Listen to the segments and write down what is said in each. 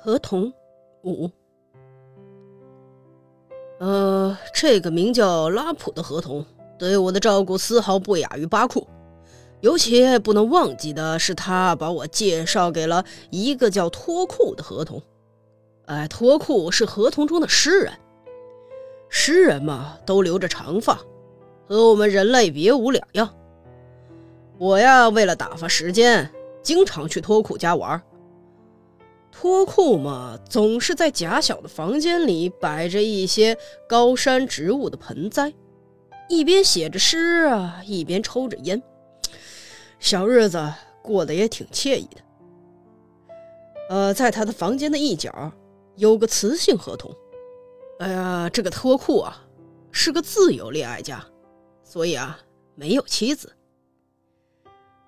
合同五。呃，这个名叫拉普的合同对我的照顾丝毫不亚于巴库，尤其不能忘记的是，他把我介绍给了一个叫托库的合同。哎，托库是合同中的诗人，诗人嘛，都留着长发，和我们人类别无两样。我呀，为了打发时间，经常去托库家玩。托库嘛，总是在狭小的房间里摆着一些高山植物的盆栽，一边写着诗啊，一边抽着烟，小日子过得也挺惬意的。呃，在他的房间的一角有个雌性合同。哎呀，这个托库啊，是个自由恋爱家，所以啊，没有妻子。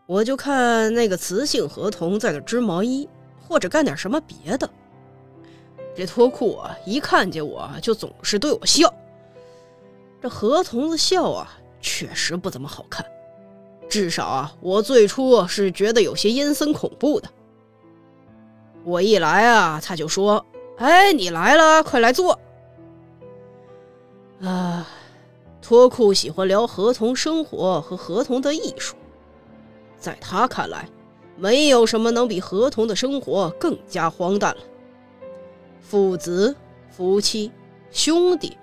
我就看那个雌性合同在那织毛衣。或者干点什么别的。这托库啊，一看见我就总是对我笑。这河童子笑啊，确实不怎么好看。至少啊，我最初是觉得有些阴森恐怖的。我一来啊，他就说：“哎，你来了，快来坐。”啊，托库喜欢聊合同生活和合同的艺术，在他看来。没有什么能比合同的生活更加荒诞了。父子、夫妻、兄弟，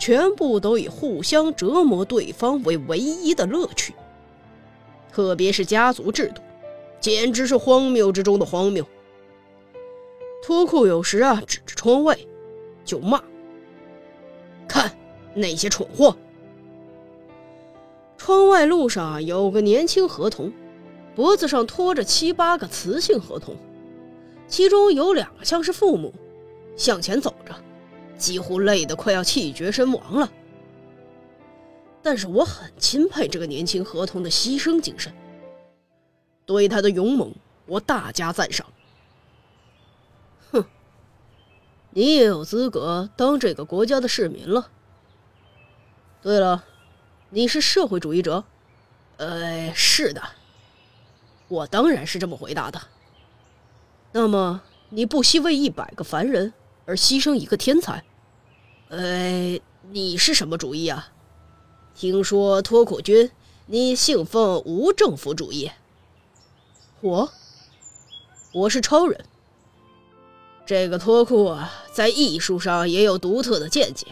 全部都以互相折磨对方为唯一的乐趣。特别是家族制度，简直是荒谬之中的荒谬。托库有时啊，指着窗外就骂：“看那些蠢货！”窗外路上有个年轻合同。脖子上拖着七八个雌性合同，其中有两个像是父母，向前走着，几乎累得快要气绝身亡了。但是我很钦佩这个年轻合同的牺牲精神，对他的勇猛我大加赞赏。哼，你也有资格当这个国家的市民了。对了，你是社会主义者？呃，是的。我当然是这么回答的。那么，你不惜为一百个凡人而牺牲一个天才？呃，你是什么主义啊？听说托库君，你信奉无政府主义。我，我是超人。这个托库啊，在艺术上也有独特的见解。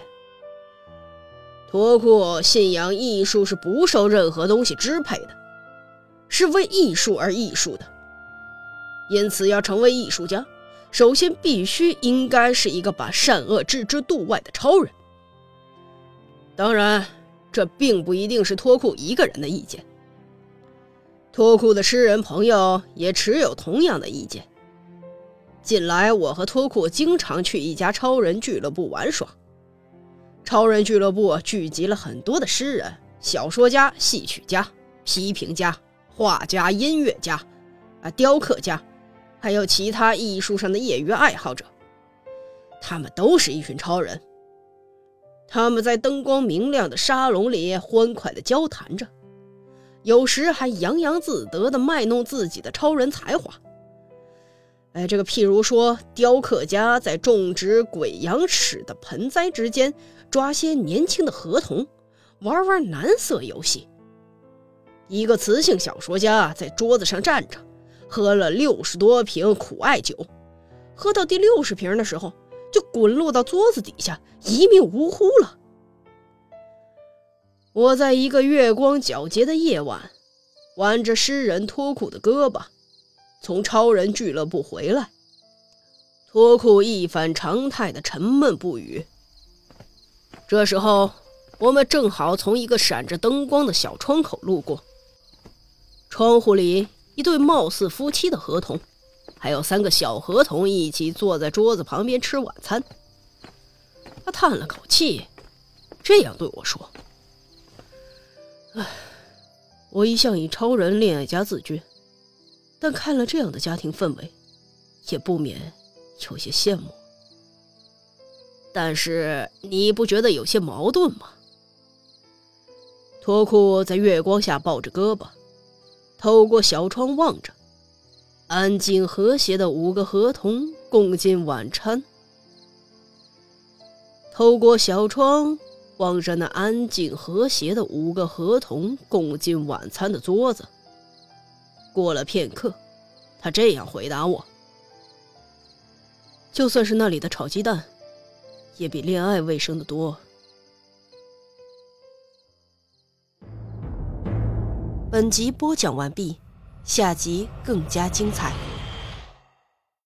托库信仰艺术是不受任何东西支配的。是为艺术而艺术的，因此要成为艺术家，首先必须应该是一个把善恶置之度外的超人。当然，这并不一定是托库一个人的意见。托库的诗人朋友也持有同样的意见。近来，我和托库经常去一家超人俱乐部玩耍。超人俱乐部聚集了很多的诗人、小说家、戏曲家、批评家。画家、音乐家，啊，雕刻家，还有其他艺术上的业余爱好者，他们都是一群超人。他们在灯光明亮的沙龙里欢快地交谈着，有时还洋洋自得地卖弄自己的超人才华。哎，这个譬如说，雕刻家在种植鬼羊齿的盆栽之间抓些年轻的河童，玩玩蓝色游戏。一个雌性小说家在桌子上站着，喝了六十多瓶苦艾酒，喝到第六十瓶的时候，就滚落到桌子底下，一命呜呼了。我在一个月光皎洁的夜晚，挽着诗人托库的胳膊，从超人俱乐部回来。托库一反常态的沉闷不语。这时候，我们正好从一个闪着灯光的小窗口路过。窗户里，一对貌似夫妻的合同，还有三个小合同一起坐在桌子旁边吃晚餐。他叹了口气，这样对我说：“唉，我一向以超人恋爱家自居，但看了这样的家庭氛围，也不免有些羡慕。但是你不觉得有些矛盾吗？”托库在月光下抱着胳膊。透过小窗望着，安静和谐的五个河童共进晚餐。透过小窗望着那安静和谐的五个合同共进晚餐的桌子，过了片刻，他这样回答我：“就算是那里的炒鸡蛋，也比恋爱卫生的多。”本集播讲完毕，下集更加精彩。